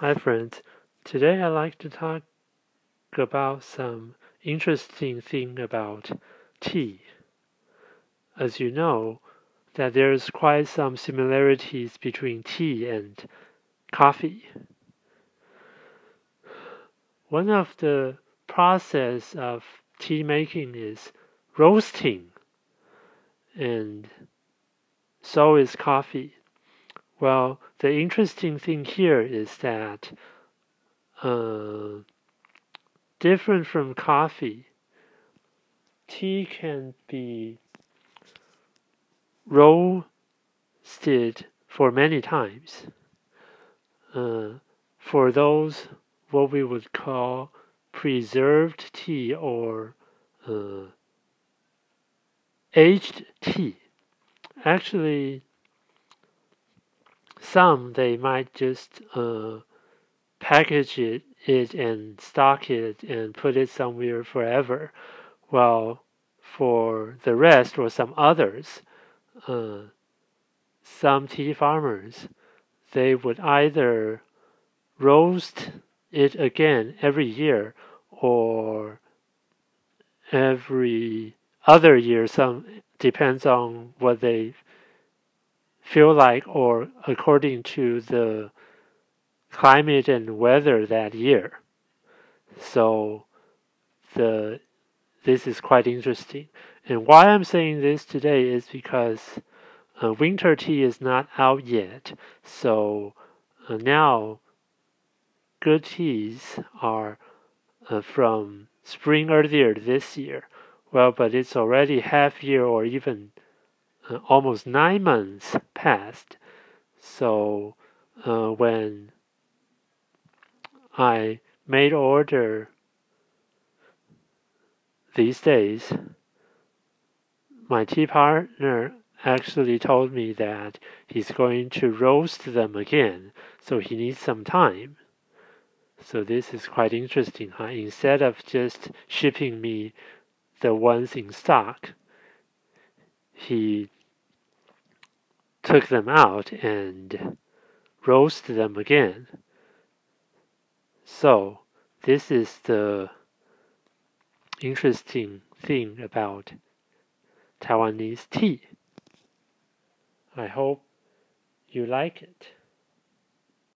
Hi, friends. Today I'd like to talk about some interesting thing about tea. As you know, that there's quite some similarities between tea and coffee. One of the process of tea making is roasting, and so is coffee. Well, the interesting thing here is that uh, different from coffee, tea can be roasted for many times. Uh, for those what we would call preserved tea or uh, aged tea. Actually, some they might just uh, package it, it and stock it and put it somewhere forever, while for the rest or some others, uh, some tea farmers, they would either roast it again every year or every other year. Some depends on what they feel like or according to the climate and weather that year. So the this is quite interesting. And why I'm saying this today is because uh, winter tea is not out yet. So uh, now good teas are uh, from spring earlier this year. Well, but it's already half year or even almost nine months passed. So uh, when I made order these days, my tea partner actually told me that he's going to roast them again, so he needs some time. So this is quite interesting, huh? Instead of just shipping me the ones in stock, he took them out and roast them again. So this is the interesting thing about Taiwanese tea. I hope you like it.